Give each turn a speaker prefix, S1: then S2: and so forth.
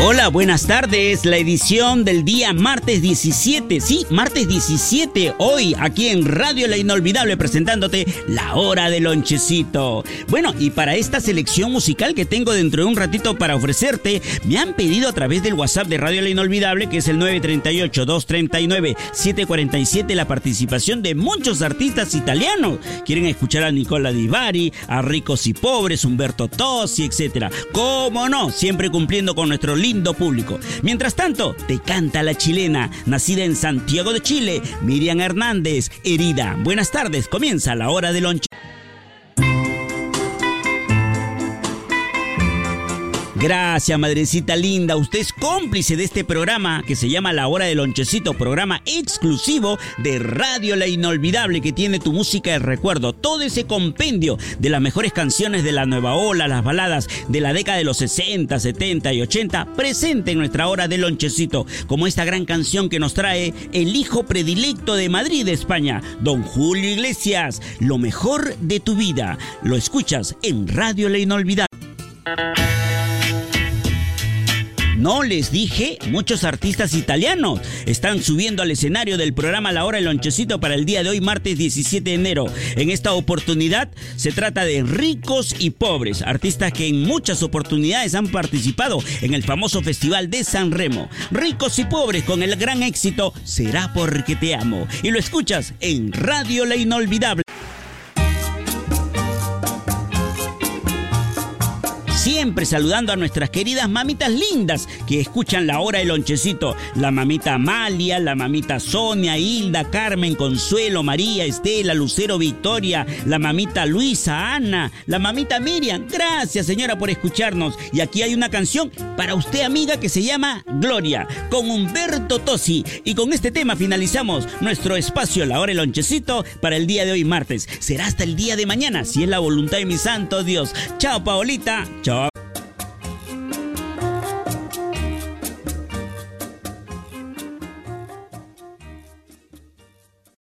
S1: Hola, buenas tardes. La edición del día martes 17. Sí, martes 17. Hoy aquí en Radio La Inolvidable presentándote la hora del lonchecito. Bueno, y para esta selección musical que tengo dentro de un ratito para ofrecerte, me han pedido a través del WhatsApp de Radio La Inolvidable, que es el 938-239-747, la participación de muchos artistas italianos. Quieren escuchar a Nicola Di Bari, a Ricos y Pobres, Humberto Tossi, etc. ¿Cómo no? Siempre cumpliendo con nuestro lindo público. Mientras tanto, te canta la chilena, nacida en Santiago de Chile, Miriam Hernández, herida. Buenas tardes, comienza la hora de lonche. Gracias, madrecita linda. Usted es cómplice de este programa que se llama La Hora del Lonchecito, programa exclusivo de Radio La Inolvidable que tiene tu música de recuerdo. Todo ese compendio de las mejores canciones de la nueva ola, las baladas de la década de los 60, 70 y 80, presente en nuestra Hora del Lonchecito, como esta gran canción que nos trae el hijo predilecto de Madrid, España, don Julio Iglesias. Lo mejor de tu vida. Lo escuchas en Radio La Inolvidable. No les dije, muchos artistas italianos están subiendo al escenario del programa La Hora del Lonchecito para el día de hoy, martes 17 de enero. En esta oportunidad se trata de ricos y pobres, artistas que en muchas oportunidades han participado en el famoso Festival de San Remo. Ricos y pobres con el gran éxito Será porque te amo. Y lo escuchas en Radio La Inolvidable. Siempre saludando a nuestras queridas mamitas lindas que escuchan la hora del lonchecito. La mamita Amalia, la mamita Sonia, Hilda, Carmen, Consuelo, María, Estela, Lucero, Victoria, la mamita Luisa, Ana, la mamita Miriam. Gracias señora por escucharnos. Y aquí hay una canción para usted amiga que se llama Gloria, con Humberto Tosi. Y con este tema finalizamos nuestro espacio La hora del lonchecito para el día de hoy martes. Será hasta el día de mañana, si es la voluntad de mi santo Dios. Chao Paolita. Chao.